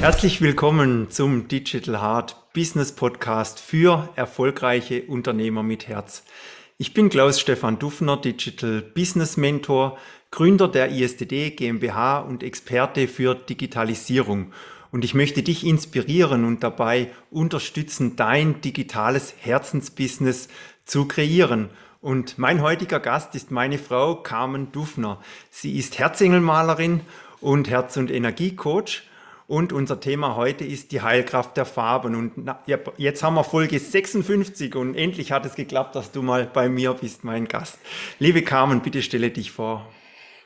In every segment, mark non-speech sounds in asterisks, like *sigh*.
Herzlich willkommen zum Digital Heart Business Podcast für erfolgreiche Unternehmer mit Herz. Ich bin Klaus Stefan Duffner, Digital Business Mentor, Gründer der ISDD GmbH und Experte für Digitalisierung. Und ich möchte dich inspirieren und dabei unterstützen, dein digitales Herzensbusiness zu kreieren. Und mein heutiger Gast ist meine Frau Carmen Duffner. Sie ist Herzengelmalerin und Herz- und Energiecoach und unser Thema heute ist die Heilkraft der Farben. Und jetzt haben wir Folge 56 und endlich hat es geklappt, dass du mal bei mir bist, mein Gast. Liebe Carmen, bitte stelle dich vor.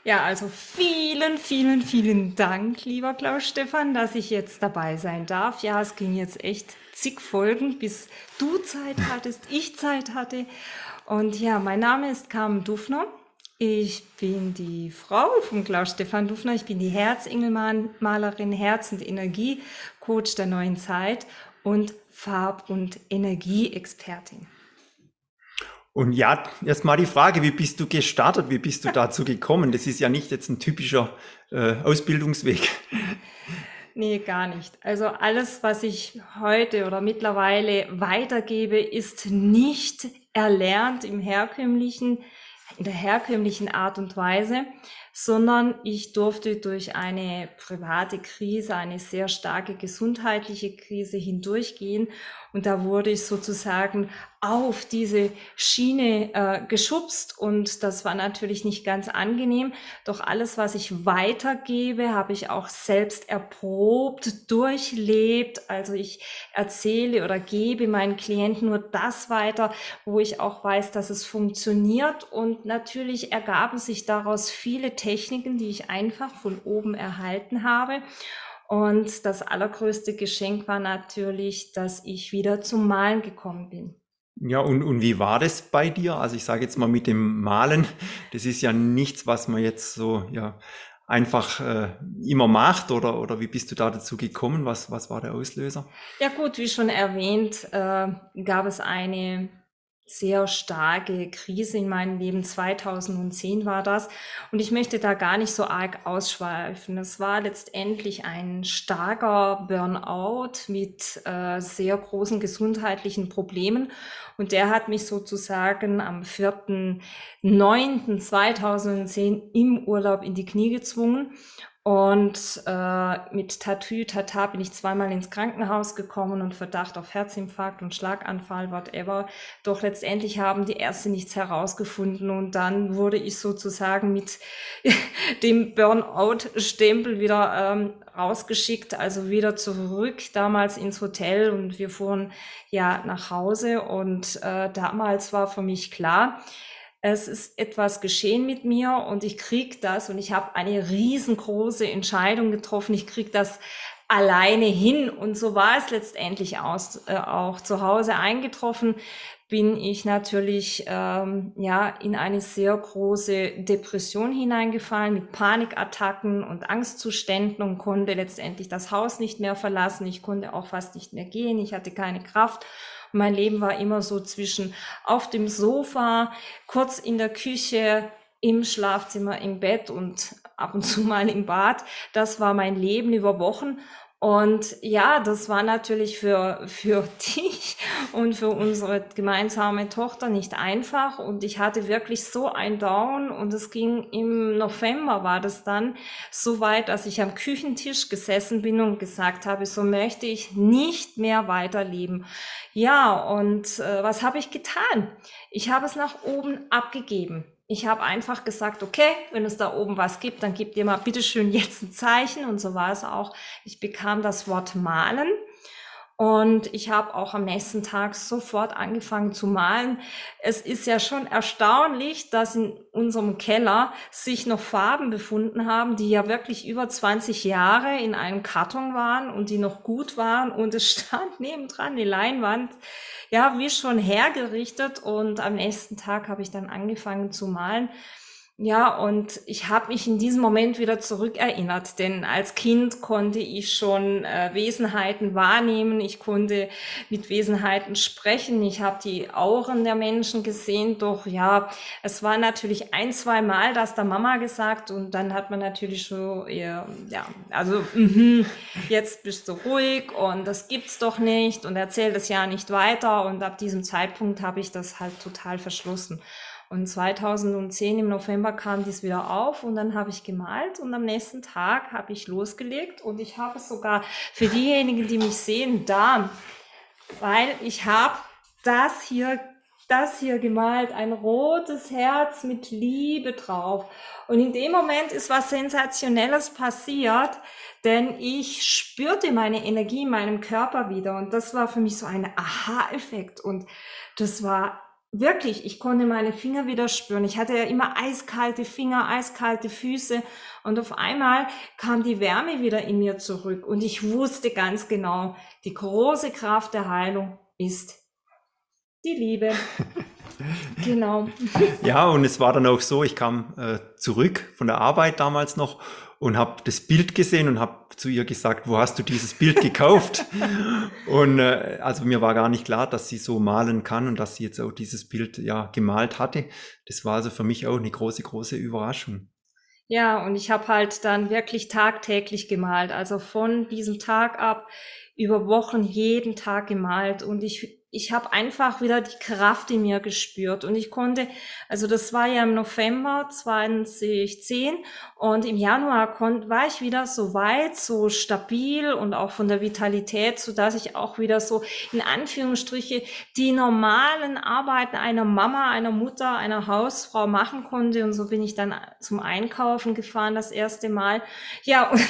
Ja, also vielen, vielen, vielen Dank, lieber Klaus Stefan, dass ich jetzt dabei sein darf. Ja, es ging jetzt echt zig Folgen, bis du Zeit hattest, ich Zeit hatte. Und ja, mein Name ist Carmen Dufner. Ich bin die Frau von Klaus Stefan Dufner. Ich bin die Herzengelmalerin, Herz- und Energiecoach der neuen Zeit und Farb- und Energieexpertin. Und ja, erstmal die Frage, wie bist du gestartet? Wie bist du *laughs* dazu gekommen? Das ist ja nicht jetzt ein typischer äh, Ausbildungsweg. *laughs* Nee, gar nicht. Also alles, was ich heute oder mittlerweile weitergebe, ist nicht erlernt im herkömmlichen in der herkömmlichen Art und Weise, sondern ich durfte durch eine private Krise, eine sehr starke gesundheitliche Krise hindurchgehen und da wurde ich sozusagen auf diese Schiene äh, geschubst und das war natürlich nicht ganz angenehm. Doch alles, was ich weitergebe, habe ich auch selbst erprobt, durchlebt. Also ich erzähle oder gebe meinen Klienten nur das weiter, wo ich auch weiß, dass es funktioniert. Und natürlich ergaben sich daraus viele Techniken, die ich einfach von oben erhalten habe. Und das allergrößte Geschenk war natürlich, dass ich wieder zum Malen gekommen bin. Ja, und, und wie war das bei dir? Also ich sage jetzt mal mit dem Malen, das ist ja nichts, was man jetzt so ja einfach äh, immer macht oder, oder wie bist du da dazu gekommen? Was, was war der Auslöser? Ja gut, wie schon erwähnt, äh, gab es eine sehr starke Krise in meinem Leben. 2010 war das. Und ich möchte da gar nicht so arg ausschweifen. Es war letztendlich ein starker Burnout mit äh, sehr großen gesundheitlichen Problemen. Und der hat mich sozusagen am 4.9.2010 im Urlaub in die Knie gezwungen. Und äh, mit Tatü, Tata bin ich zweimal ins Krankenhaus gekommen und Verdacht auf Herzinfarkt und Schlaganfall, whatever. Doch letztendlich haben die Ärzte nichts herausgefunden und dann wurde ich sozusagen mit *laughs* dem Burnout-Stempel wieder ähm, rausgeschickt, also wieder zurück damals ins Hotel und wir fuhren ja nach Hause und äh, damals war für mich klar, es ist etwas geschehen mit mir und ich krieg das und ich habe eine riesengroße Entscheidung getroffen. Ich krieg das alleine hin und so war es letztendlich aus, äh, auch zu Hause eingetroffen bin ich natürlich ähm, ja in eine sehr große Depression hineingefallen mit Panikattacken und Angstzuständen und konnte letztendlich das Haus nicht mehr verlassen. Ich konnte auch fast nicht mehr gehen. Ich hatte keine Kraft mein Leben war immer so zwischen auf dem Sofa, kurz in der Küche, im Schlafzimmer, im Bett und ab und zu *laughs* mal im Bad. Das war mein Leben über Wochen. Und ja, das war natürlich für, für *laughs* dich und für unsere gemeinsame Tochter nicht einfach. Und ich hatte wirklich so ein Down und es ging im November war das dann so weit, dass ich am Küchentisch gesessen bin und gesagt habe, so möchte ich nicht mehr weiterleben. Ja, und äh, was habe ich getan? Ich habe es nach oben abgegeben. Ich habe einfach gesagt, okay, wenn es da oben was gibt, dann gebt ihr mal bitteschön jetzt ein Zeichen. Und so war es auch. Ich bekam das Wort malen. Und ich habe auch am nächsten Tag sofort angefangen zu malen. Es ist ja schon erstaunlich, dass in unserem Keller sich noch Farben befunden haben, die ja wirklich über 20 Jahre in einem Karton waren und die noch gut waren. Und es *laughs* stand nebendran die Leinwand ja, wie schon hergerichtet und am nächsten Tag habe ich dann angefangen zu malen. Ja, und ich habe mich in diesem Moment wieder zurückerinnert, denn als Kind konnte ich schon äh, Wesenheiten wahrnehmen, ich konnte mit Wesenheiten sprechen, ich habe die Auren der Menschen gesehen, doch ja, es war natürlich ein, zwei Mal, das der Mama gesagt und dann hat man natürlich so, ja, ja also mh, jetzt bist du ruhig und das gibt's doch nicht und erzähl das ja nicht weiter und ab diesem Zeitpunkt habe ich das halt total verschlossen. Und 2010 im November kam dies wieder auf und dann habe ich gemalt und am nächsten Tag habe ich losgelegt und ich habe sogar für diejenigen, die mich sehen, da, weil ich habe das hier das hier gemalt, ein rotes Herz mit Liebe drauf. Und in dem Moment ist was Sensationelles passiert, denn ich spürte meine Energie in meinem Körper wieder. Und das war für mich so ein Aha-Effekt. Und das war wirklich, ich konnte meine Finger wieder spüren. Ich hatte ja immer eiskalte Finger, eiskalte Füße und auf einmal kam die Wärme wieder in mir zurück und ich wusste ganz genau, die große Kraft der Heilung ist die Liebe. *laughs* genau. Ja, und es war dann auch so, ich kam äh, zurück von der Arbeit damals noch und habe das Bild gesehen und habe zu ihr gesagt, wo hast du dieses Bild gekauft? *laughs* und äh, also mir war gar nicht klar, dass sie so malen kann und dass sie jetzt auch dieses Bild ja gemalt hatte. Das war also für mich auch eine große, große Überraschung. Ja, und ich habe halt dann wirklich tagtäglich gemalt, also von diesem Tag ab über Wochen jeden Tag gemalt und ich ich habe einfach wieder die Kraft in mir gespürt und ich konnte, also das war ja im November 2010 und im Januar kon, war ich wieder so weit, so stabil und auch von der Vitalität, so dass ich auch wieder so in Anführungsstriche die normalen Arbeiten einer Mama, einer Mutter, einer Hausfrau machen konnte und so bin ich dann zum Einkaufen gefahren das erste Mal. Ja, und,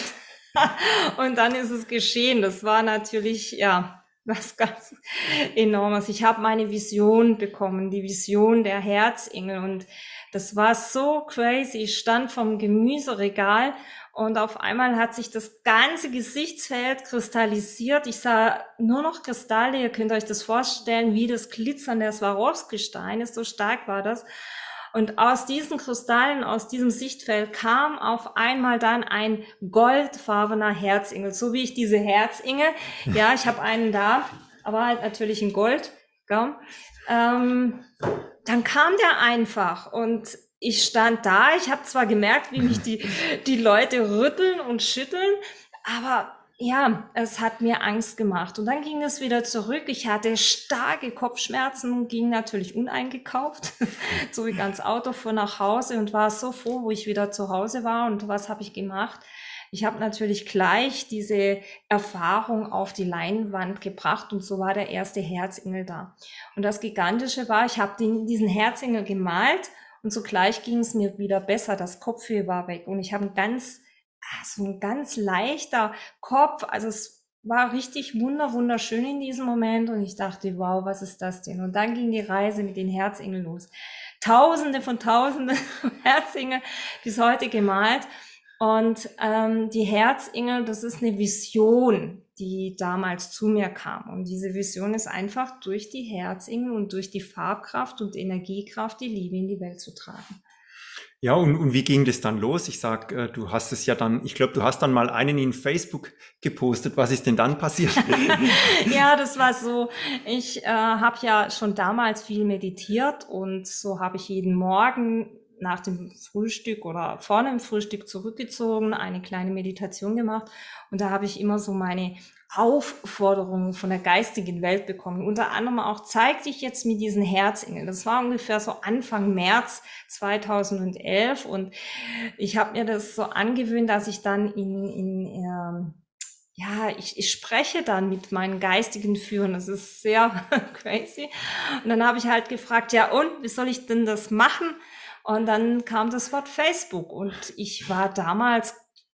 *laughs* und dann ist es geschehen. Das war natürlich, ja, *laughs* was ganz enormes. Ich habe meine Vision bekommen, die Vision der Herzengel und das war so crazy. Ich stand vom Gemüseregal und auf einmal hat sich das ganze Gesichtsfeld kristallisiert. Ich sah nur noch Kristalle. Ihr könnt euch das vorstellen, wie das Glitzern der Swarovski-Steine. So stark war das. Und aus diesen Kristallen, aus diesem Sichtfeld kam auf einmal dann ein goldfarbener Herzingel, so wie ich diese Herzingel, ja, ich habe einen da, aber halt natürlich in Gold, gell? Ähm, dann kam der einfach und ich stand da, ich habe zwar gemerkt, wie mich die, die Leute rütteln und schütteln, aber ja, es hat mir Angst gemacht. Und dann ging es wieder zurück. Ich hatte starke Kopfschmerzen, ging natürlich uneingekauft, so wie ganz Auto vor nach Hause und war so froh, wo ich wieder zu Hause war. Und was habe ich gemacht? Ich habe natürlich gleich diese Erfahrung auf die Leinwand gebracht und so war der erste Herzengel da. Und das Gigantische war, ich habe diesen Herzengel gemalt und zugleich ging es mir wieder besser. Das Kopfweh war weg und ich habe ein ganz so ein ganz leichter Kopf. Also es war richtig wunder, wunderschön in diesem Moment und ich dachte, wow, was ist das denn? Und dann ging die Reise mit den Herzengeln los. Tausende von Tausenden *laughs* Herzengel bis heute gemalt. Und ähm, die Herzengel, das ist eine Vision, die damals zu mir kam. Und diese Vision ist einfach durch die Herzengel und durch die Farbkraft und Energiekraft die Liebe in die Welt zu tragen. Ja, und, und wie ging das dann los? Ich sag, äh, du hast es ja dann, ich glaube, du hast dann mal einen in Facebook gepostet. Was ist denn dann passiert? *laughs* ja, das war so. Ich äh, habe ja schon damals viel meditiert und so habe ich jeden Morgen nach dem Frühstück oder vor dem Frühstück zurückgezogen, eine kleine Meditation gemacht und da habe ich immer so meine Aufforderungen von der geistigen Welt bekommen. Unter anderem auch zeig dich jetzt mit diesen Herzengeln. Das war ungefähr so Anfang März 2011 und ich habe mir das so angewöhnt, dass ich dann in, in ähm, ja, ich, ich spreche dann mit meinen geistigen Führern. Das ist sehr *laughs* crazy. Und dann habe ich halt gefragt, ja und, wie soll ich denn das machen? Und dann kam das Wort Facebook und ich war damals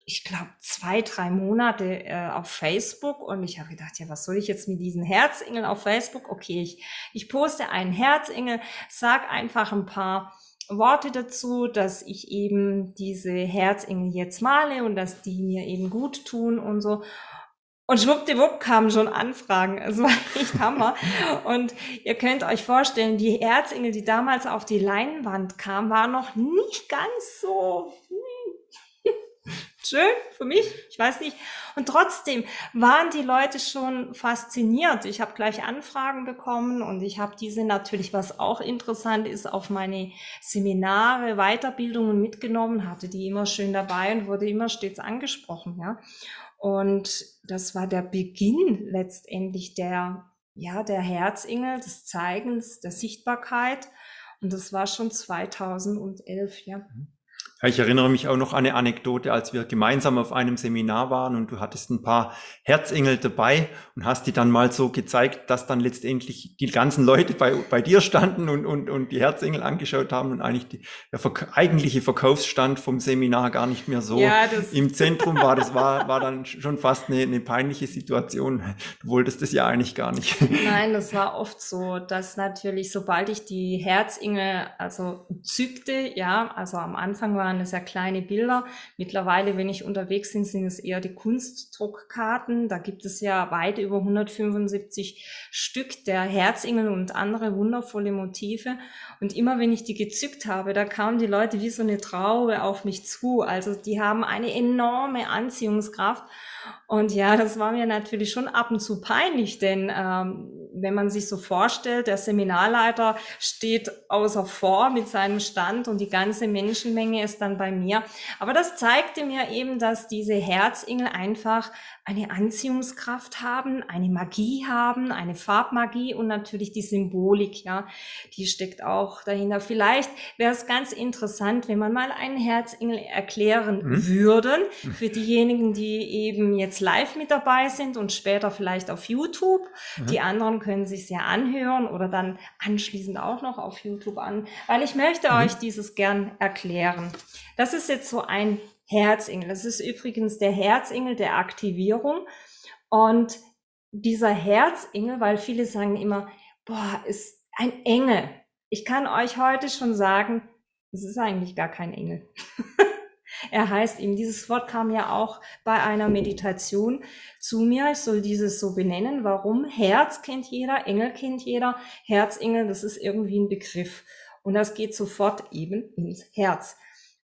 ich glaube, zwei, drei Monate äh, auf Facebook und ich habe gedacht, ja, was soll ich jetzt mit diesen Herzengeln auf Facebook? Okay, ich, ich poste einen Herzengel, sag einfach ein paar Worte dazu, dass ich eben diese Herzengel jetzt male und dass die mir eben gut tun und so. Und schwuppdiwupp kamen schon Anfragen. Es war *laughs* echt Hammer. Und ihr könnt euch vorstellen, die Erzengel, die damals auf die Leinwand kamen, waren noch nicht ganz so hm, schön für mich. Ich weiß nicht. Und trotzdem waren die Leute schon fasziniert. Ich habe gleich Anfragen bekommen und ich habe diese natürlich, was auch interessant ist, auf meine Seminare, Weiterbildungen mitgenommen, hatte die immer schön dabei und wurde immer stets angesprochen. Ja. Und das war der Beginn letztendlich der, ja, der Herzingel, des Zeigens, der Sichtbarkeit. Und das war schon 2011, ja. Mhm. Ich erinnere mich auch noch an eine Anekdote, als wir gemeinsam auf einem Seminar waren und du hattest ein paar Herzengel dabei und hast die dann mal so gezeigt, dass dann letztendlich die ganzen Leute bei, bei dir standen und, und, und die Herzengel angeschaut haben und eigentlich die, der eigentliche Verkaufsstand vom Seminar gar nicht mehr so ja, im Zentrum war. Das war, war dann schon fast eine, eine peinliche Situation. Du wolltest das ja eigentlich gar nicht. Nein, das war oft so, dass natürlich, sobald ich die Herzengel also zückte, ja, also am Anfang waren waren ja kleine Bilder. Mittlerweile, wenn ich unterwegs bin, sind es eher die Kunstdruckkarten. Da gibt es ja weit über 175 Stück der Herzingel und andere wundervolle Motive. Und immer wenn ich die gezückt habe, da kamen die Leute wie so eine Traube auf mich zu. Also die haben eine enorme Anziehungskraft. Und ja, das war mir natürlich schon ab und zu peinlich, denn ähm, wenn man sich so vorstellt, der Seminarleiter steht außer vor mit seinem Stand und die ganze Menschenmenge ist dann bei mir. Aber das zeigte mir eben, dass diese Herzingel einfach eine Anziehungskraft haben, eine Magie haben, eine Farbmagie und natürlich die Symbolik, ja, die steckt auch dahinter. Vielleicht wäre es ganz interessant, wenn man mal einen Herzengel erklären mhm. würden, für diejenigen, die eben jetzt live mit dabei sind und später vielleicht auf YouTube. Mhm. Die anderen können sich ja anhören oder dann anschließend auch noch auf YouTube an, weil ich möchte mhm. euch dieses gern erklären. Das ist jetzt so ein Herzengel. Das ist übrigens der Herzengel der Aktivierung. Und dieser Herzengel, weil viele sagen immer, boah, ist ein Engel. Ich kann euch heute schon sagen, es ist eigentlich gar kein Engel. *laughs* er heißt ihm, dieses Wort kam ja auch bei einer Meditation zu mir. Ich soll dieses so benennen. Warum? Herz kennt jeder, Engel kennt jeder. Herzengel, das ist irgendwie ein Begriff. Und das geht sofort eben ins Herz.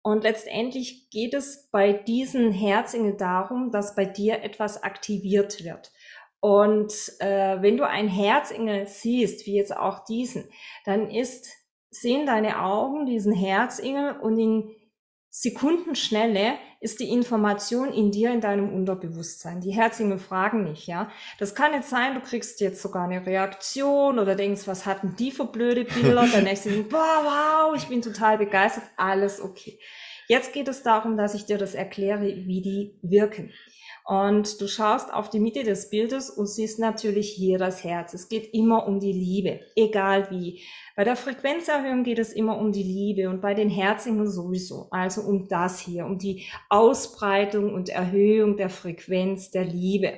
Und letztendlich geht es bei diesen Herzengel darum, dass bei dir etwas aktiviert wird. Und äh, wenn du ein Herzengel siehst, wie jetzt auch diesen, dann ist, sehen deine Augen diesen Herzengel und in Sekundenschnelle ist die Information in dir, in deinem Unterbewusstsein. Die Herzengel fragen nicht, ja. Das kann jetzt sein, du kriegst jetzt sogar eine Reaktion oder denkst, was hatten die für blöde Bilder? *laughs* Der nächste denkt, boah, wow, ich bin total begeistert. Alles okay. Jetzt geht es darum, dass ich dir das erkläre, wie die wirken. Und du schaust auf die Mitte des Bildes und siehst natürlich hier das Herz. Es geht immer um die Liebe, egal wie. Bei der Frequenzerhöhung geht es immer um die Liebe und bei den Herzingeln sowieso. Also um das hier, um die Ausbreitung und Erhöhung der Frequenz der Liebe.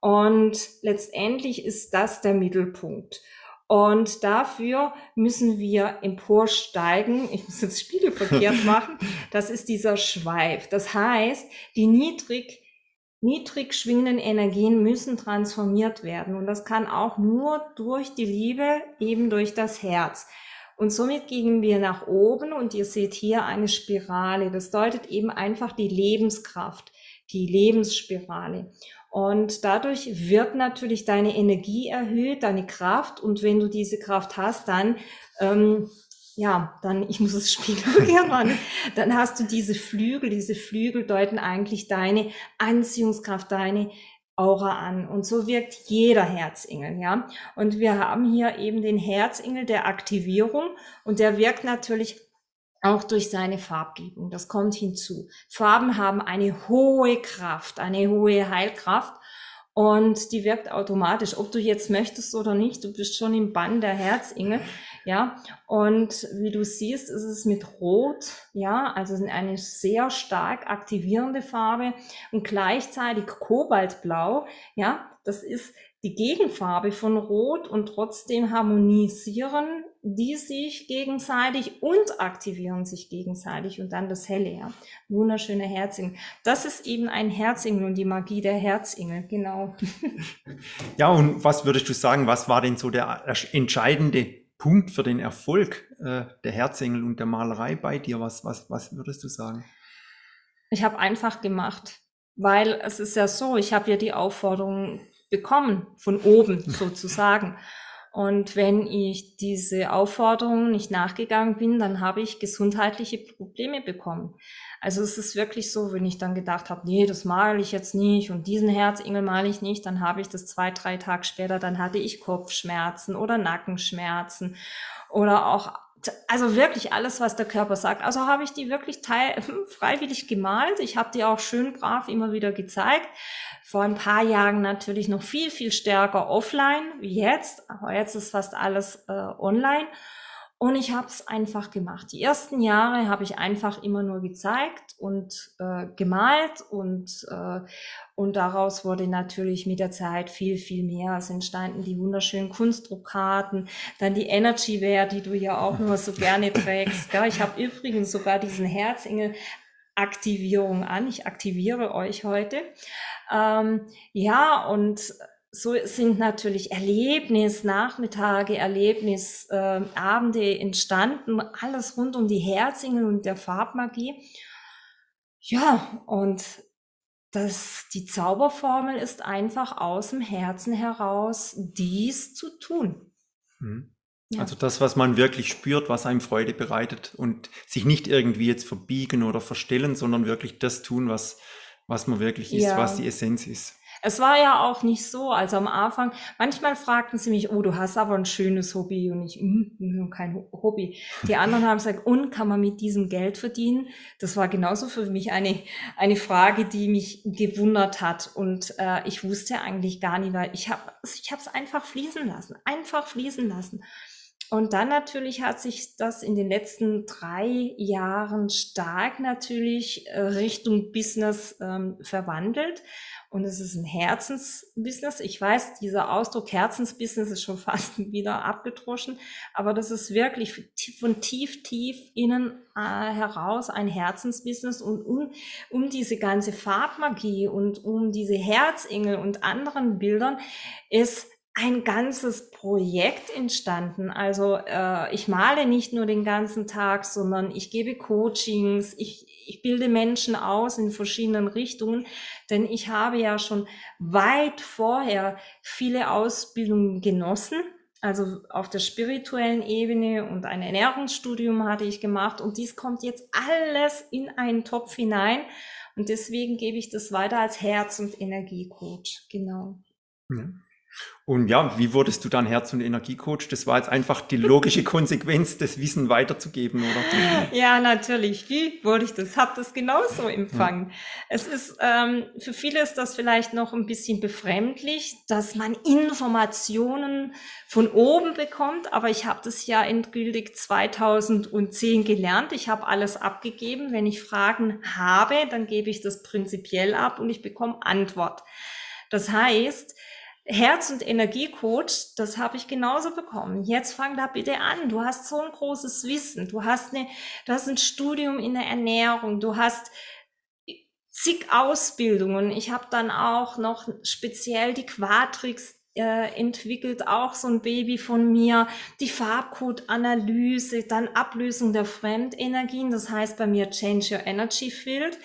Und letztendlich ist das der Mittelpunkt. Und dafür müssen wir emporsteigen. Ich muss jetzt spiegelverkehrt *laughs* machen. Das ist dieser Schweif. Das heißt, die niedrig niedrig schwingenden Energien müssen transformiert werden. Und das kann auch nur durch die Liebe, eben durch das Herz. Und somit gehen wir nach oben und ihr seht hier eine Spirale. Das deutet eben einfach die Lebenskraft, die Lebensspirale. Und dadurch wird natürlich deine Energie erhöht, deine Kraft. Und wenn du diese Kraft hast, dann ähm, ja, dann, ich muss es spiegeln *laughs* machen, dann hast du diese Flügel, diese Flügel deuten eigentlich deine Anziehungskraft, deine Aura an. Und so wirkt jeder Herzengel, ja. Und wir haben hier eben den Herzengel der Aktivierung und der wirkt natürlich auch durch seine Farbgebung. Das kommt hinzu. Farben haben eine hohe Kraft, eine hohe Heilkraft und die wirkt automatisch, ob du jetzt möchtest oder nicht. Du bist schon im Bann der Herzengel. Ja, und wie du siehst, ist es mit Rot, ja, also eine sehr stark aktivierende Farbe und gleichzeitig Kobaltblau, ja, das ist die Gegenfarbe von Rot und trotzdem harmonisieren die sich gegenseitig und aktivieren sich gegenseitig und dann das Helle, ja. Wunderschöne Herzengel. Das ist eben ein Herzengel und die Magie der Herzengel, genau. *laughs* Ja, und was würdest du sagen, was war denn so der entscheidende Punkt für den Erfolg äh, der Herzengel und der Malerei bei dir? Was, was, was würdest du sagen? Ich habe einfach gemacht, weil es ist ja so, ich habe ja die Aufforderung bekommen, von oben *laughs* sozusagen. Und wenn ich diese Aufforderung nicht nachgegangen bin, dann habe ich gesundheitliche Probleme bekommen. Also es ist wirklich so, wenn ich dann gedacht habe, nee, das male ich jetzt nicht und diesen Herzengel male ich nicht, dann habe ich das zwei, drei Tage später, dann hatte ich Kopfschmerzen oder Nackenschmerzen oder auch also wirklich alles, was der Körper sagt. Also habe ich die wirklich teil *laughs* freiwillig gemalt. Ich habe die auch schön brav immer wieder gezeigt. Vor ein paar Jahren natürlich noch viel, viel stärker offline wie jetzt. Aber jetzt ist fast alles äh, online. Und ich habe es einfach gemacht. Die ersten Jahre habe ich einfach immer nur gezeigt und äh, gemalt und, äh, und daraus wurde natürlich mit der Zeit viel, viel mehr. Es entstanden die wunderschönen Kunstdruckkarten, dann die Energy Wear, die du ja auch nur so gerne trägst. *laughs* Gell? Ich habe übrigens sogar diesen Herzengel Aktivierung an. Ich aktiviere euch heute. Ähm, ja, und so sind natürlich Erlebnisnachmittage, Erlebnisabende äh, entstanden, alles rund um die Herzingen und der Farbmagie. Ja, und das, die Zauberformel ist einfach aus dem Herzen heraus, dies zu tun. Mhm. Ja. Also das, was man wirklich spürt, was einem Freude bereitet und sich nicht irgendwie jetzt verbiegen oder verstellen, sondern wirklich das tun, was, was man wirklich ist, ja. was die Essenz ist. Es war ja auch nicht so, also am Anfang, manchmal fragten sie mich, oh, du hast aber ein schönes Hobby und ich, mm, kein Hobby. Die anderen haben gesagt, und kann man mit diesem Geld verdienen? Das war genauso für mich eine, eine Frage, die mich gewundert hat und äh, ich wusste eigentlich gar nicht, weil ich habe ich es einfach fließen lassen, einfach fließen lassen. Und dann natürlich hat sich das in den letzten drei Jahren stark natürlich äh, Richtung Business ähm, verwandelt. Und es ist ein Herzensbusiness. Ich weiß, dieser Ausdruck Herzensbusiness ist schon *laughs* fast wieder abgedroschen, aber das ist wirklich von tief, tief innen äh, heraus ein Herzensbusiness. Und um, um diese ganze Farbmagie und um diese Herzengel und anderen Bildern ist ein ganzes Projekt entstanden. Also äh, ich male nicht nur den ganzen Tag, sondern ich gebe Coachings, ich, ich bilde Menschen aus in verschiedenen Richtungen, denn ich habe ja schon weit vorher viele Ausbildungen genossen. Also auf der spirituellen Ebene und ein Ernährungsstudium hatte ich gemacht und dies kommt jetzt alles in einen Topf hinein und deswegen gebe ich das weiter als Herz- und Energiecoach. Genau. Ja. Und ja, wie wurdest du dann Herz- und Energiecoach? Das war jetzt einfach die logische *laughs* Konsequenz, das Wissen weiterzugeben, oder? Ja, natürlich. Wie wurde ich das? Hab das genauso empfangen. Ja. Es ist, ähm, für viele ist das vielleicht noch ein bisschen befremdlich, dass man Informationen von oben bekommt, aber ich habe das ja endgültig 2010 gelernt. Ich habe alles abgegeben. Wenn ich Fragen habe, dann gebe ich das prinzipiell ab und ich bekomme Antwort. Das heißt, Herz- und Energiecoach, das habe ich genauso bekommen. Jetzt fang da bitte an. Du hast so ein großes Wissen. Du hast, eine, du hast ein Studium in der Ernährung. Du hast zig Ausbildungen. Ich habe dann auch noch speziell die Quatrix äh, entwickelt, auch so ein Baby von mir. Die Farbcode-Analyse, dann Ablösung der Fremdenergien. Das heißt bei mir Change Your Energy Field.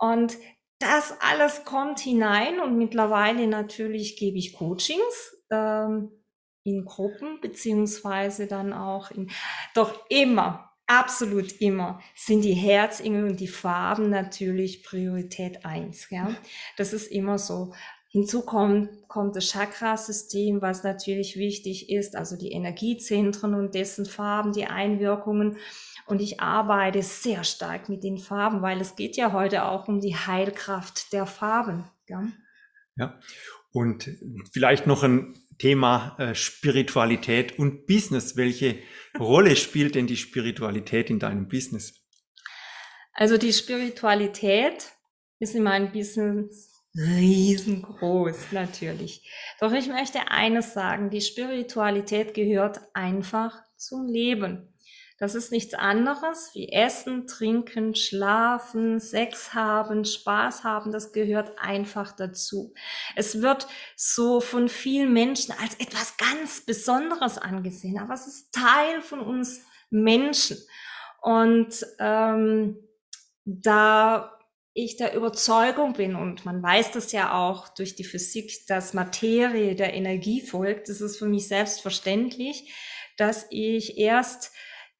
Und das alles kommt hinein und mittlerweile natürlich gebe ich Coachings ähm, in Gruppen beziehungsweise dann auch in, doch immer, absolut immer sind die Herzengel und die Farben natürlich Priorität eins. Ja? Das ist immer so. Hinzu kommt, kommt das Chakrasystem, was natürlich wichtig ist, also die Energiezentren und dessen Farben, die Einwirkungen. Und ich arbeite sehr stark mit den Farben, weil es geht ja heute auch um die Heilkraft der Farben. Ja, ja. und vielleicht noch ein Thema äh, Spiritualität und Business. Welche Rolle spielt denn die Spiritualität in deinem Business? Also die Spiritualität ist in meinem Business riesengroß, natürlich. Doch ich möchte eines sagen, die Spiritualität gehört einfach zum Leben. Das ist nichts anderes wie Essen, Trinken, Schlafen, Sex haben, Spaß haben. Das gehört einfach dazu. Es wird so von vielen Menschen als etwas ganz Besonderes angesehen, aber es ist Teil von uns Menschen. Und ähm, da ich der Überzeugung bin, und man weiß das ja auch durch die Physik, dass Materie der Energie folgt, ist es für mich selbstverständlich, dass ich erst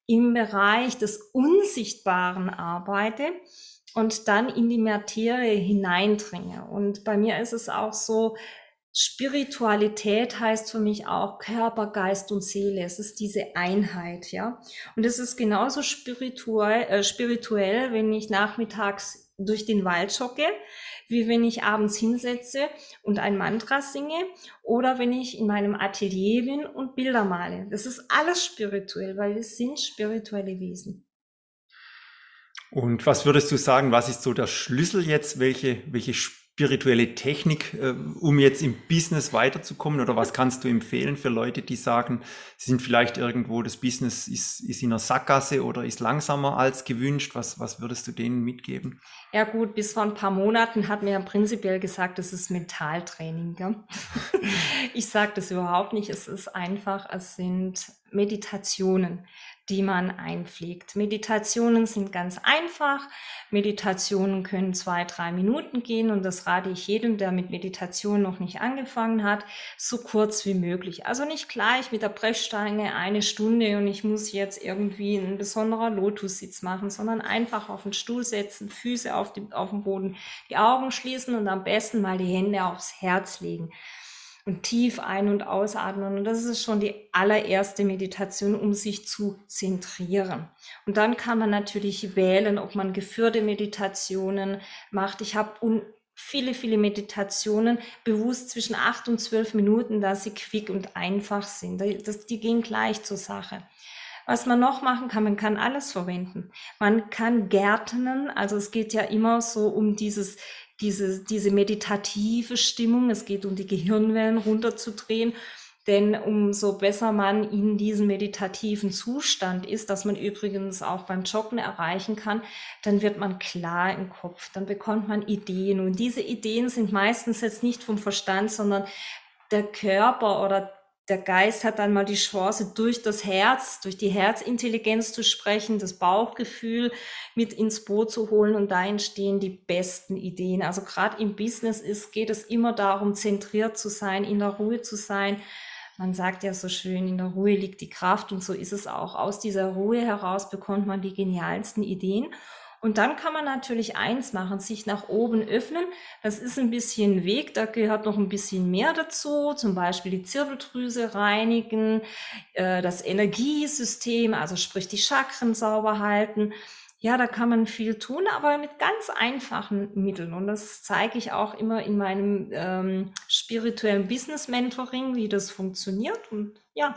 im Bereich des Unsichtbaren arbeite und dann in die Materie hineindringe. Und bei mir ist es auch so, Spiritualität heißt für mich auch Körper, Geist und Seele. Es ist diese Einheit, ja. Und es ist genauso spirituell, äh, spirituell, wenn ich nachmittags durch den Wald jogge, wie wenn ich abends hinsetze und ein Mantra singe oder wenn ich in meinem Atelier bin und Bilder male. Das ist alles spirituell, weil wir sind spirituelle Wesen. Und was würdest du sagen, was ist so der Schlüssel jetzt? Welche, welche spirituelle Technik, äh, um jetzt im Business weiterzukommen? Oder was kannst du empfehlen für Leute, die sagen, sie sind vielleicht irgendwo, das Business ist, ist in einer Sackgasse oder ist langsamer als gewünscht? Was, was würdest du denen mitgeben? Ja gut, bis vor ein paar Monaten hat mir ja prinzipiell gesagt, das ist Mentaltraining. Gell? *laughs* ich sage das überhaupt nicht. Es ist einfach, es sind Meditationen die man einpflegt. Meditationen sind ganz einfach. Meditationen können zwei, drei Minuten gehen und das rate ich jedem, der mit Meditation noch nicht angefangen hat, so kurz wie möglich. Also nicht gleich mit der Brechstange eine Stunde und ich muss jetzt irgendwie einen besonderer Lotussitz machen, sondern einfach auf den Stuhl setzen, Füße auf, die, auf den Boden, die Augen schließen und am besten mal die Hände aufs Herz legen und tief ein- und ausatmen. Und das ist schon die allererste Meditation, um sich zu zentrieren. Und dann kann man natürlich wählen, ob man geführte Meditationen macht. Ich habe viele, viele Meditationen bewusst zwischen acht und zwölf Minuten, da sie quick und einfach sind. Das, die gehen gleich zur Sache. Was man noch machen kann, man kann alles verwenden. Man kann gärtnen, also es geht ja immer so um dieses diese, diese meditative Stimmung. Es geht um die Gehirnwellen runterzudrehen. Denn umso besser man in diesem meditativen Zustand ist, dass man übrigens auch beim Joggen erreichen kann, dann wird man klar im Kopf, dann bekommt man Ideen. Und diese Ideen sind meistens jetzt nicht vom Verstand, sondern der Körper oder der Geist hat dann mal die Chance, durch das Herz, durch die Herzintelligenz zu sprechen, das Bauchgefühl mit ins Boot zu holen und da entstehen die besten Ideen. Also gerade im Business ist, geht es immer darum, zentriert zu sein, in der Ruhe zu sein. Man sagt ja so schön, in der Ruhe liegt die Kraft und so ist es auch. Aus dieser Ruhe heraus bekommt man die genialsten Ideen. Und dann kann man natürlich eins machen, sich nach oben öffnen. Das ist ein bisschen Weg, da gehört noch ein bisschen mehr dazu, zum Beispiel die Zirbeldrüse reinigen, äh, das Energiesystem, also sprich die Chakren sauber halten. Ja, da kann man viel tun, aber mit ganz einfachen Mitteln. Und das zeige ich auch immer in meinem ähm, spirituellen Business Mentoring, wie das funktioniert. Und ja,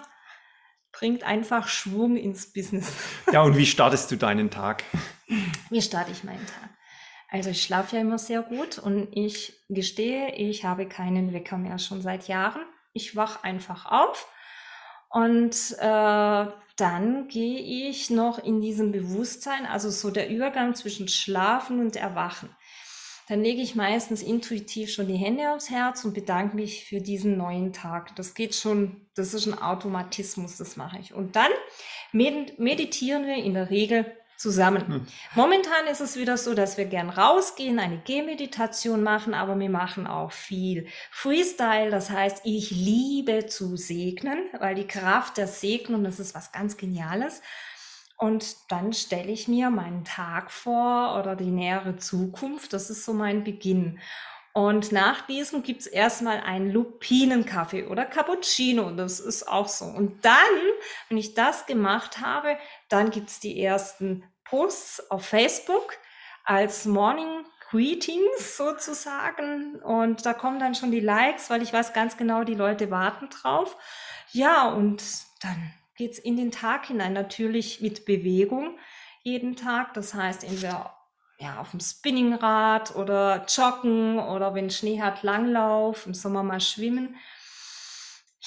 bringt einfach Schwung ins Business. Ja, und wie startest du deinen Tag? Wie starte ich meinen Tag? Also ich schlafe ja immer sehr gut und ich gestehe, ich habe keinen Wecker mehr schon seit Jahren. Ich wache einfach auf und äh, dann gehe ich noch in diesem Bewusstsein, also so der Übergang zwischen Schlafen und Erwachen. Dann lege ich meistens intuitiv schon die Hände aufs Herz und bedanke mich für diesen neuen Tag. Das geht schon, das ist ein Automatismus, das mache ich. Und dann meditieren wir in der Regel zusammen. Hm. Momentan ist es wieder so, dass wir gern rausgehen, eine Gehmeditation machen, aber wir machen auch viel Freestyle. Das heißt, ich liebe zu segnen, weil die Kraft der Segnung, das ist was ganz Geniales. Und dann stelle ich mir meinen Tag vor oder die nähere Zukunft. Das ist so mein Beginn. Und nach diesem gibt es erstmal einen Lupinenkaffee oder Cappuccino. Das ist auch so. Und dann, wenn ich das gemacht habe, dann gibt es die ersten Posts auf Facebook als Morning Greetings sozusagen. Und da kommen dann schon die Likes, weil ich weiß ganz genau, die Leute warten drauf. Ja, und dann geht es in den Tag hinein, natürlich mit Bewegung jeden Tag. Das heißt, entweder ja, auf dem Spinningrad oder joggen oder wenn Schnee hat, Langlauf, im Sommer mal schwimmen.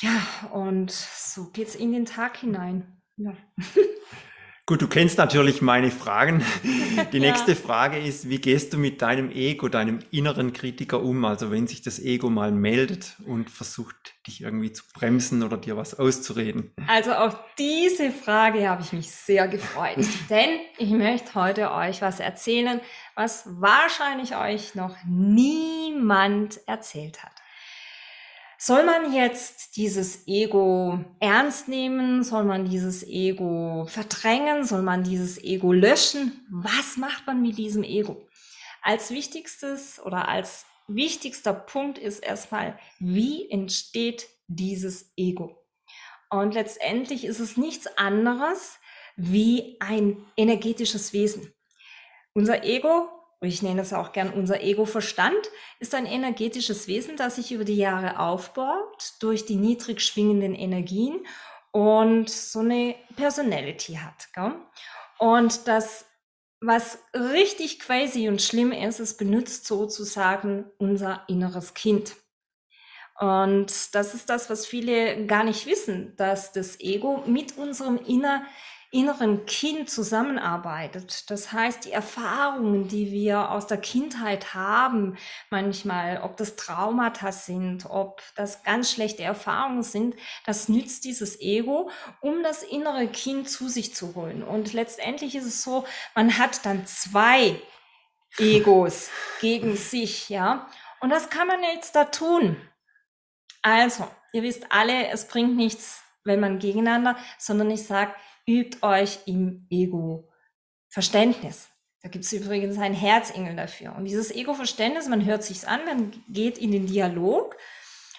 Ja, und so geht's in den Tag hinein. Ja. *laughs* Gut, du kennst natürlich meine Fragen. *laughs* Die nächste ja. Frage ist, wie gehst du mit deinem Ego, deinem inneren Kritiker um? Also wenn sich das Ego mal meldet und versucht, dich irgendwie zu bremsen oder dir was auszureden. Also auf diese Frage habe ich mich sehr gefreut, *laughs* denn ich möchte heute euch was erzählen, was wahrscheinlich euch noch niemand erzählt hat. Soll man jetzt dieses Ego ernst nehmen? Soll man dieses Ego verdrängen? Soll man dieses Ego löschen? Was macht man mit diesem Ego? Als wichtigstes oder als wichtigster Punkt ist erstmal, wie entsteht dieses Ego? Und letztendlich ist es nichts anderes wie ein energetisches Wesen. Unser Ego ich nenne es auch gern unser Ego-Verstand, ist ein energetisches Wesen, das sich über die Jahre aufbaut durch die niedrig schwingenden Energien und so eine Personality hat. Gell? Und das, was richtig crazy und schlimm ist, es benutzt sozusagen unser inneres Kind. Und das ist das, was viele gar nicht wissen, dass das Ego mit unserem inner, inneren Kind zusammenarbeitet. Das heißt, die Erfahrungen, die wir aus der Kindheit haben, manchmal, ob das Traumata sind, ob das ganz schlechte Erfahrungen sind, das nützt dieses Ego, um das innere Kind zu sich zu holen. Und letztendlich ist es so, man hat dann zwei Egos *laughs* gegen sich, ja. Und was kann man jetzt da tun? Also, ihr wisst alle, es bringt nichts, wenn man gegeneinander, sondern ich sage, übt euch im Ego-Verständnis. Da gibt es übrigens einen Herzengel dafür. Und dieses Ego-Verständnis, man hört sich's an, man geht in den Dialog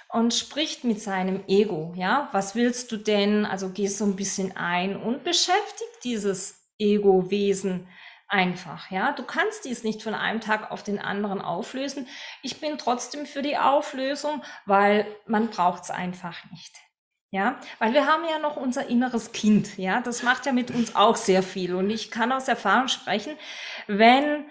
und spricht mit seinem Ego. Ja, was willst du denn? Also gehst so ein bisschen ein und beschäftigt dieses Ego-Wesen einfach. Ja, du kannst dies nicht von einem Tag auf den anderen auflösen. Ich bin trotzdem für die Auflösung, weil man braucht es einfach nicht. Ja, weil wir haben ja noch unser inneres Kind. Ja, das macht ja mit uns auch sehr viel. Und ich kann aus Erfahrung sprechen, wenn,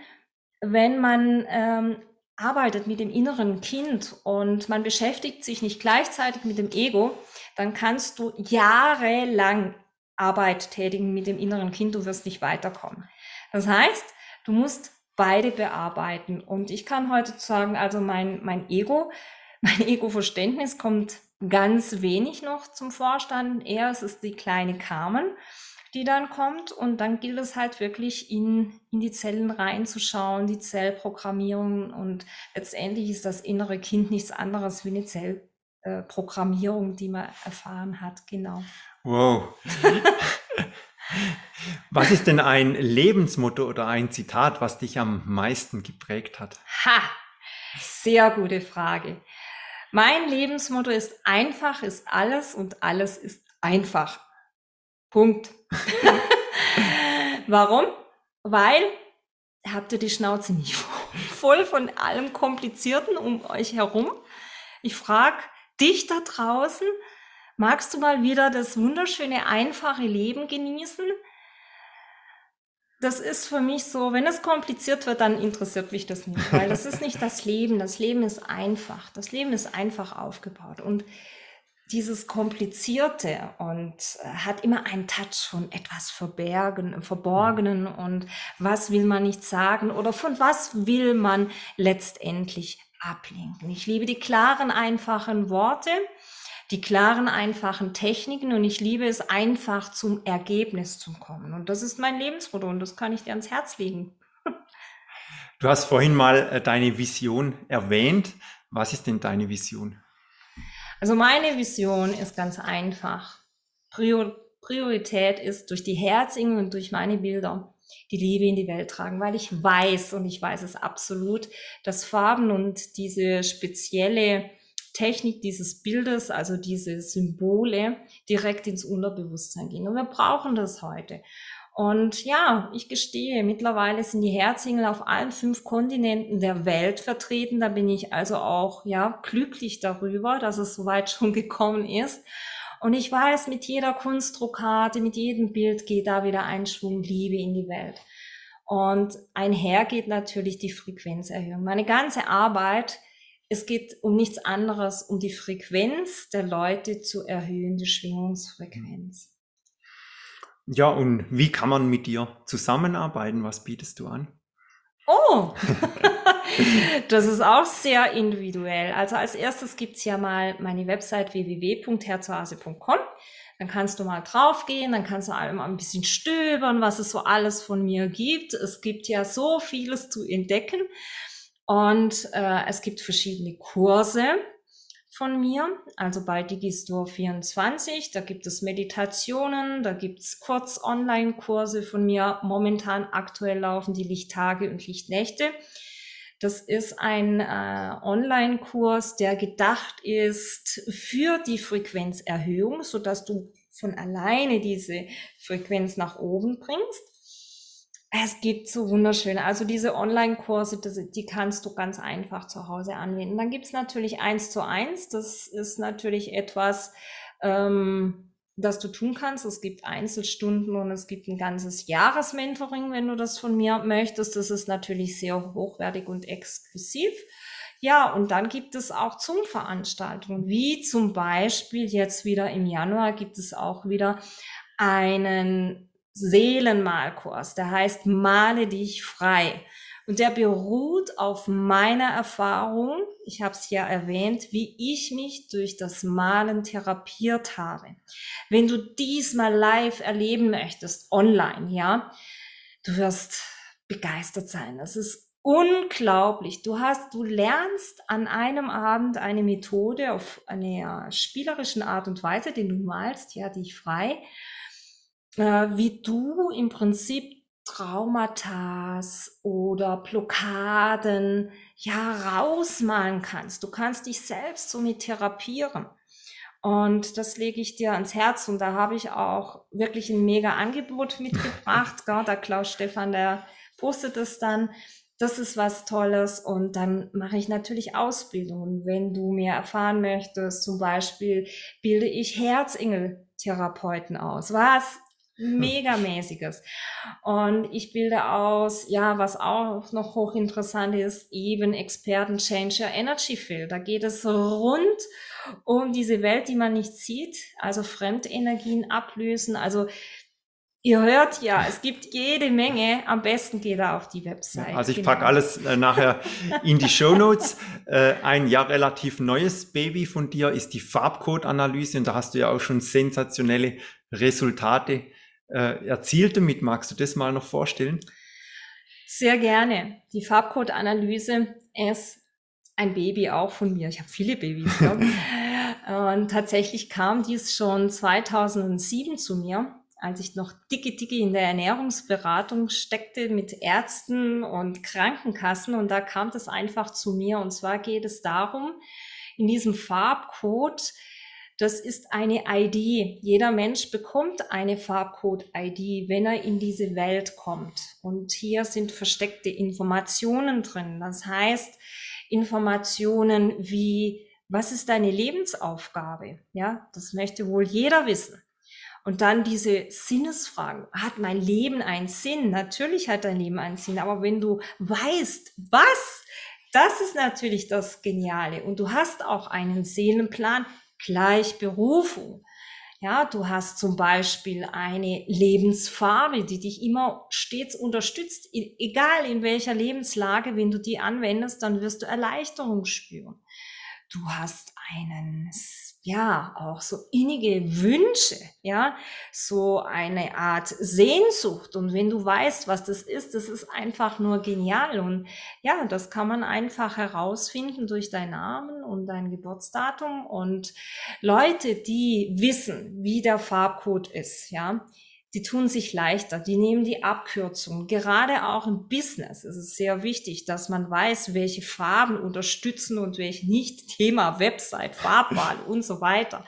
wenn man ähm, arbeitet mit dem inneren Kind und man beschäftigt sich nicht gleichzeitig mit dem Ego, dann kannst du jahrelang Arbeit tätigen mit dem inneren Kind, du wirst nicht weiterkommen. Das heißt, du musst beide bearbeiten. Und ich kann heute sagen, also mein, mein Ego, *laughs* mein Ego-Verständnis kommt ganz wenig noch zum Vorstand. Eher es ist die kleine Carmen, die dann kommt und dann gilt es halt wirklich in, in die Zellen reinzuschauen, die Zellprogrammierung und letztendlich ist das innere Kind nichts anderes wie eine Zellprogrammierung, äh, die man erfahren hat. Genau. Wow. *laughs* was ist denn ein Lebensmotto oder ein Zitat, was dich am meisten geprägt hat? Ha, sehr gute Frage. Mein Lebensmotto ist einfach ist alles und alles ist einfach. Punkt. *laughs* Warum? Weil habt ihr die Schnauze nicht *laughs* voll von allem Komplizierten um euch herum. Ich frage dich da draußen, magst du mal wieder das wunderschöne, einfache Leben genießen? Das ist für mich so, wenn es kompliziert wird, dann interessiert mich das nicht, weil das ist nicht das Leben. Das Leben ist einfach. Das Leben ist einfach aufgebaut und dieses Komplizierte und äh, hat immer einen Touch von etwas Verbergen, Verborgenen und was will man nicht sagen oder von was will man letztendlich ablenken. Ich liebe die klaren, einfachen Worte die klaren, einfachen Techniken und ich liebe es einfach zum Ergebnis zu kommen. Und das ist mein Lebensmotto und das kann ich dir ans Herz legen. *laughs* Du hast vorhin mal äh, deine Vision erwähnt. Was ist denn deine Vision? Also meine Vision ist ganz einfach. Priorität ist durch die Herzingen und durch meine Bilder die Liebe in die Welt tragen, weil ich weiß und ich weiß es absolut, dass Farben und diese spezielle Technik dieses Bildes, also diese Symbole, direkt ins Unterbewusstsein gehen. Und wir brauchen das heute. Und ja, ich gestehe, mittlerweile sind die Herzengel auf allen fünf Kontinenten der Welt vertreten. Da bin ich also auch, ja, glücklich darüber, dass es soweit schon *laughs* gekommen ist. Und ich weiß, mit jeder Kunstdruckarte, mit jedem Bild geht da wieder ein Schwung Liebe in die Welt. Und einher geht natürlich die Frequenzerhöhung. Meine ganze Arbeit, es geht um nichts anderes, um die Frequenz der Leute zu erhöhen, die Schwingungsfrequenz. Ja, und wie kann man mit dir zusammenarbeiten? Was bietest du an? Oh, *laughs* *laughs* das ist auch sehr individuell. Also als erstes gibt's ja mal meine Website www.herzoase.com. Dann kannst du mal draufgehen, dann kannst du mal ein bisschen stöbern, was es so alles von mir gibt. Es gibt ja so vieles zu entdecken. Und äh, es gibt verschiedene Kurse von mir, also bei Digistore 24. Da gibt es Meditationen, da gibt es Kurz-Online-Kurse von mir. Momentan aktuell laufen die Lichttage und Lichtnächte. Das ist ein äh, Online-Kurs, der gedacht ist für die Frequenzerhöhung, so dass du von alleine diese Frequenz nach oben bringst. Es gibt so wunderschöne, also diese Online-Kurse, die kannst du ganz einfach zu Hause anwenden. Dann gibt es natürlich eins zu eins. Das ist natürlich etwas, ähm, das du tun kannst. Es gibt Einzelstunden und es gibt ein ganzes Jahresmentoring, wenn du das von mir möchtest. Das ist natürlich sehr hochwertig und exklusiv. Ja, und dann gibt es auch Zoom-Veranstaltungen, wie zum Beispiel jetzt wieder im Januar gibt es auch wieder einen Seelenmalkurs, der heißt Male dich frei. Und der beruht auf meiner Erfahrung, ich habe es ja erwähnt, wie ich mich durch das Malen therapiert habe. Wenn du diesmal live erleben möchtest, online, ja, du wirst begeistert sein. Das ist unglaublich. Du hast, du lernst an einem Abend eine Methode auf einer spielerischen Art und Weise, den du malst, ja, dich frei, äh, wie du im Prinzip Traumata oder Blockaden ja rausmalen kannst. Du kannst dich selbst somit therapieren. Und das lege ich dir ans Herz. Und da habe ich auch wirklich ein mega Angebot *laughs* mitgebracht. Gell? Der Klaus Stefan, der postet es dann. Das ist was Tolles. Und dann mache ich natürlich Ausbildungen. Wenn du mehr erfahren möchtest, zum Beispiel bilde ich Herzengel-Therapeuten aus. Was Megamäßiges. Und ich bilde aus, ja, was auch noch hochinteressant ist, eben Experten Change Your Energy Field. Da geht es rund um diese Welt, die man nicht sieht, also Fremdenergien ablösen. Also Ihr hört ja, es gibt jede Menge. Am besten geht er auf die Website. Also ich genau. packe alles äh, nachher in die Show Notes. äh, ein ja relativ neues Baby von dir ist die Farbcode-Analyse und da hast du ja auch schon sensationelle Resultate äh, erzielte mit. Magst du das mal noch vorstellen? Sehr gerne. Die Farbcode-Analyse ist ein Baby auch von mir. Ich habe viele Babys. *laughs* Und tatsächlich kam dies schon 2007 zu mir, als ich noch dicke, dicke in der Ernährungsberatung steckte mit Ärzten und Krankenkassen. Und da kam das einfach zu mir. Und zwar geht es darum, in diesem Farbcode das ist eine ID. Jeder Mensch bekommt eine Farbcode-ID, wenn er in diese Welt kommt. Und hier sind versteckte Informationen drin. Das heißt, Informationen wie, was ist deine Lebensaufgabe? Ja, das möchte wohl jeder wissen. Und dann diese Sinnesfragen. Hat mein Leben einen Sinn? Natürlich hat dein Leben einen Sinn. Aber wenn du weißt, was, das ist natürlich das Geniale. Und du hast auch einen Seelenplan, gleich Berufung. Ja, du hast zum Beispiel eine Lebensfarbe, die dich immer stets unterstützt, egal in welcher Lebenslage, wenn du die anwendest, dann wirst du Erleichterung spüren. Du hast einen ja, auch so innige Wünsche, ja, so eine Art Sehnsucht. Und wenn du weißt, was das ist, das ist einfach nur genial. Und ja, das kann man einfach herausfinden durch deinen Namen und dein Geburtsdatum. Und Leute, die wissen, wie der Farbcode ist, ja, die tun sich leichter, die nehmen die Abkürzung. Gerade auch im Business ist es sehr wichtig, dass man weiß, welche Farben unterstützen und welche nicht. *laughs* Thema Website, Farbwahl und so weiter.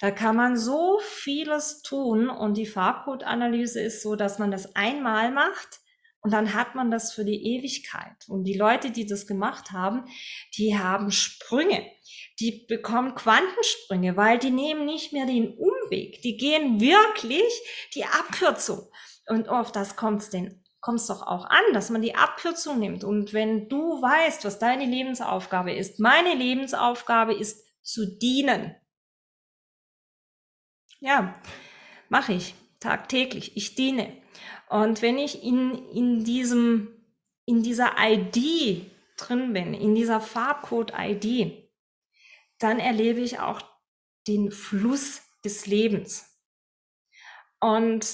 Da kann man so vieles tun und die Farbcode-Analyse ist so, dass man das einmal macht und dann hat man das für die Ewigkeit. Und die Leute, die das gemacht haben, die haben Sprünge. Die bekommen Quantensprünge, weil die nehmen nicht mehr den Umweg. Die gehen wirklich die Abkürzung. Und auf das kommt es denn kommt doch auch an, dass man die Abkürzung nimmt. Und wenn du weißt, was deine Lebensaufgabe ist, meine Lebensaufgabe ist zu dienen. Ja, mache ich tagtäglich. Ich diene. Und wenn ich in, in diesem, in dieser ID drin bin, in dieser Farbcode-ID, dann erlebe ich auch den Fluss des Lebens. Und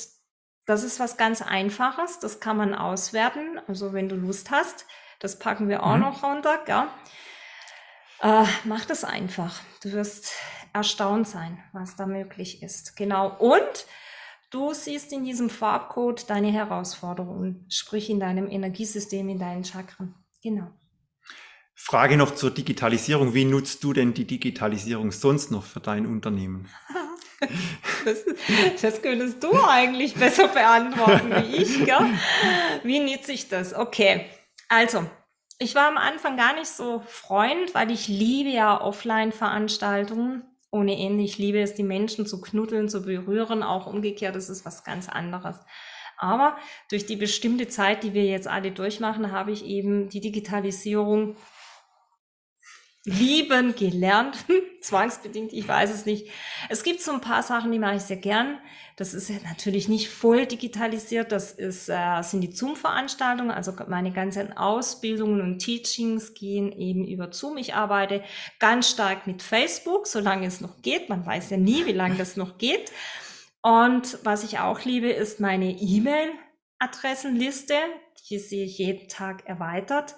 das ist was ganz Einfaches, das kann man auswerten. Also wenn du Lust hast, das packen wir auch mhm. noch runter. Ja. Äh, mach das einfach. Du wirst erstaunt sein, was da möglich ist. Genau. Und du siehst in diesem Farbcode deine Herausforderungen, sprich in deinem Energiesystem, in deinen Chakren. Genau. Frage noch zur Digitalisierung. Wie nutzt du denn die Digitalisierung sonst noch für dein Unternehmen? *laughs* Das, das könntest du eigentlich besser beantworten wie ich. Gell? Wie nütze ich das? Okay, also ich war am Anfang gar nicht so Freund, weil ich liebe ja Offline-Veranstaltungen. Ohne Ende, ich liebe es, die Menschen zu knuddeln, zu berühren. Auch umgekehrt, das ist was ganz anderes. Aber durch die bestimmte Zeit, die wir jetzt alle durchmachen, habe ich eben die Digitalisierung lieben gelernt, *laughs* zwangsbedingt, ich weiß es nicht. Es gibt so ein paar Sachen, die mache ich sehr gern. Das ist natürlich nicht voll digitalisiert, das ist, äh, sind die Zoom-Veranstaltungen, also meine ganzen Ausbildungen und Teachings gehen eben über Zoom. Ich arbeite ganz stark mit Facebook, solange es noch geht. Man weiß ja nie, wie lange das noch geht. Und was ich auch liebe, ist meine E-Mail-Adressenliste. Die sehe ich jeden Tag erweitert.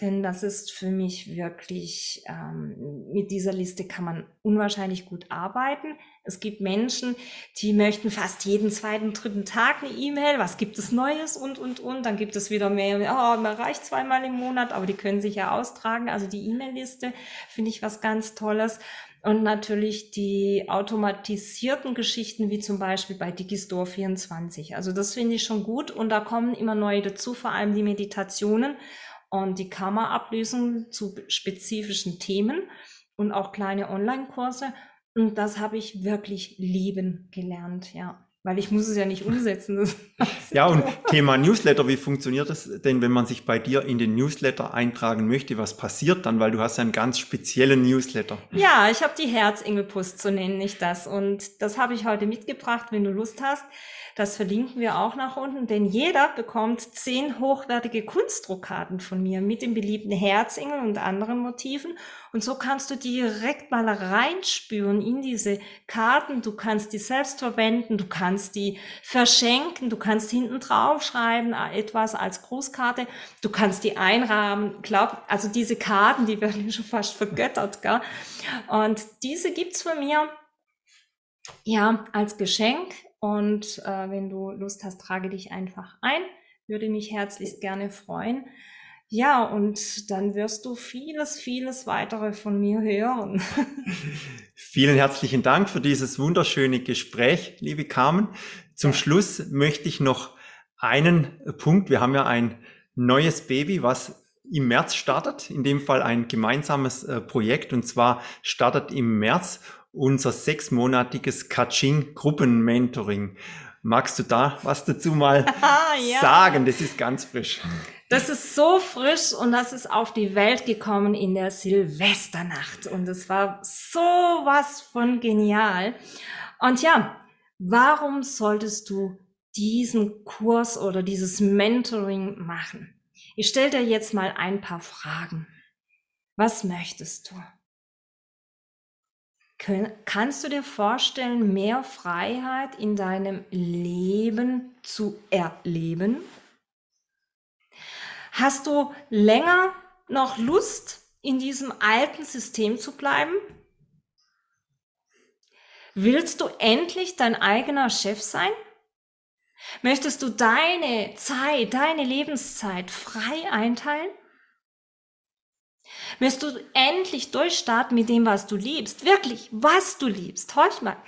Denn das ist für mich wirklich, ähm, mit dieser Liste kann man unwahrscheinlich gut arbeiten. Es gibt Menschen, die möchten fast jeden zweiten, dritten Tag eine E-Mail. Was gibt es Neues und, und, und. Dann gibt es wieder mehr, oh, man reicht zweimal im Monat, aber die können sich ja austragen. Also die E-Mail-Liste finde ich was ganz Tolles. Und natürlich die automatisierten Geschichten, wie zum Beispiel bei Digistore 24. Also das finde ich schon gut. Und da kommen immer neue dazu, vor allem die Meditationen und die Kammerablösung zu spezifischen Themen und auch kleine Online-Kurse. Und das habe ich wirklich lieben gelernt, ja. Weil ich muss es ja nicht umsetzen. *laughs* ja, und Thema Newsletter, wie funktioniert das denn, wenn man sich bei dir in den Newsletter eintragen möchte? Was passiert dann? Weil du hast ja einen ganz speziellen Newsletter. Ja, ich habe die Herzengelpost, so nenne ich das. Und das habe ich heute mitgebracht, wenn du Lust hast. Das verlinken wir auch nach unten, denn jeder bekommt zehn hochwertige Kunstdruckkarten von mir mit dem beliebten Herzengel und anderen Motiven. Und so kannst du direkt mal reinspüren in diese Karten. Du kannst die selbst verwenden, du kannst die verschenken, du kannst hinten drauf schreiben äh, etwas als Grußkarte, du kannst die einrahmen. Glaub, also diese Karten, die *laughs* werden schon fast vergöttert, gell? Und diese gibt's von mir ja, als Geschenk und äh, wenn du Lust hast, trage dich einfach ein. Würde mich herzlichst gerne freuen. Ja, und dann wirst du vieles, vieles weitere von mir hören. *laughs* Vielen herzlichen Dank für dieses wunderschöne Gespräch, liebe Carmen. Zum Schluss möchte ich noch einen Punkt. Wir haben ja ein neues Baby, was im März startet. In dem Fall ein gemeinsames äh, Projekt. Und zwar startet im März unser sechsmonatiges Kaching-Gruppenmentoring. Magst du da was dazu mal *laughs* ja. sagen? Das ist ganz frisch. Das ist so frisch und das ist auf die Welt gekommen in der Silvesternacht. Und es war so was von genial. Und ja, warum solltest du diesen Kurs oder dieses Mentoring machen? Ich stelle dir jetzt mal ein paar Fragen. Was möchtest du? Kannst du dir vorstellen, mehr Freiheit in deinem Leben zu erleben? Hast du länger noch Lust, in diesem alten System zu bleiben? Willst du endlich dein eigener Chef sein? Möchtest du deine Zeit, deine Lebenszeit frei einteilen? Wirst du endlich durchstarten mit dem, was du liebst. Wirklich, was du liebst. Horch mal.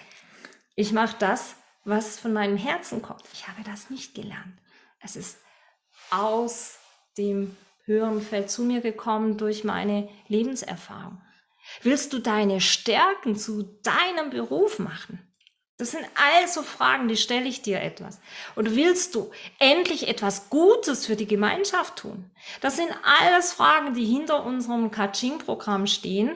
Ich mache das, was von meinem Herzen kommt. Ich habe das nicht gelernt. Es ist aus dem höheren Feld zu mir gekommen durch meine Lebenserfahrung. Willst du deine Stärken zu deinem Beruf machen? Das sind also Fragen, die stelle ich dir etwas. Und willst du endlich etwas Gutes für die Gemeinschaft tun? Das sind alles Fragen, die hinter unserem Coaching-Programm stehen,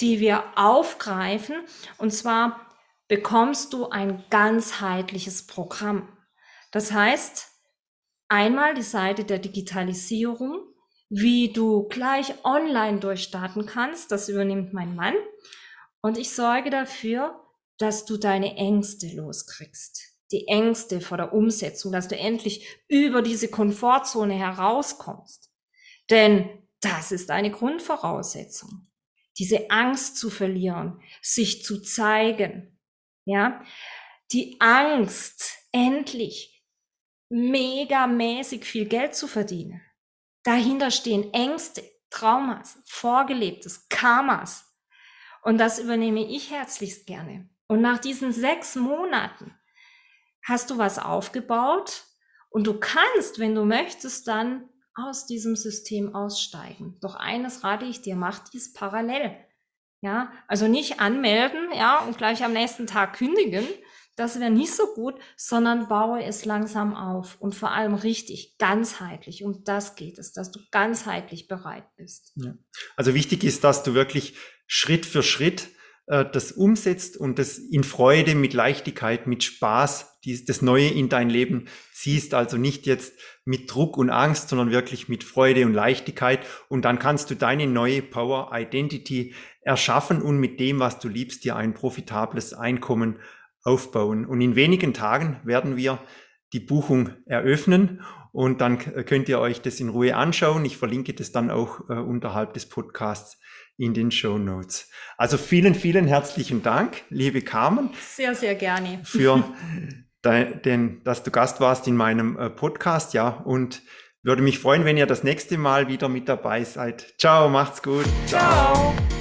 die wir aufgreifen. Und zwar bekommst du ein ganzheitliches Programm. Das heißt, einmal die Seite der Digitalisierung, wie du gleich online durchstarten kannst. Das übernimmt mein Mann. Und ich sorge dafür, dass du deine Ängste loskriegst. Die Ängste vor der Umsetzung, dass du endlich über diese Komfortzone herauskommst. Denn das ist eine Grundvoraussetzung. Diese Angst zu verlieren, sich zu zeigen. Ja, die Angst, endlich megamäßig viel Geld zu verdienen. Dahinter stehen Ängste, Traumas, Vorgelebtes, Karmas. Und das übernehme ich herzlichst gerne. Und nach diesen sechs Monaten hast du was aufgebaut und du kannst, wenn du möchtest, dann aus diesem System aussteigen. Doch eines rate ich dir, mach dies parallel. Ja, also nicht anmelden, ja, und gleich am nächsten Tag kündigen. Das wäre nicht so gut, sondern baue es langsam auf und vor allem richtig, ganzheitlich. Um das geht es, dass du ganzheitlich bereit bist. Ja. Also wichtig ist, dass du wirklich Schritt für Schritt äh, das umsetzt und das in Freude, mit Leichtigkeit, mit Spaß, die, das Neue in dein Leben ziehst. Also nicht jetzt mit Druck und Angst, sondern wirklich mit Freude und Leichtigkeit. Und dann kannst du deine neue Power Identity erschaffen und mit dem, was du liebst, dir ein profitables Einkommen aufbauen. Und in wenigen Tagen werden wir die Buchung eröffnen und dann könnt ihr euch das in Ruhe anschauen. Ich verlinke das dann auch äh, unterhalb des Podcasts in den Show Notes. Also vielen, vielen herzlichen Dank, liebe Carmen. Sehr, sehr gerne. Für *laughs* den, dass du Gast warst in meinem äh, Podcast, ja, und würde mich freuen, wenn ihr das nächste Mal wieder mit dabei seid. Ciao, macht's gut. Ciao. Ciao.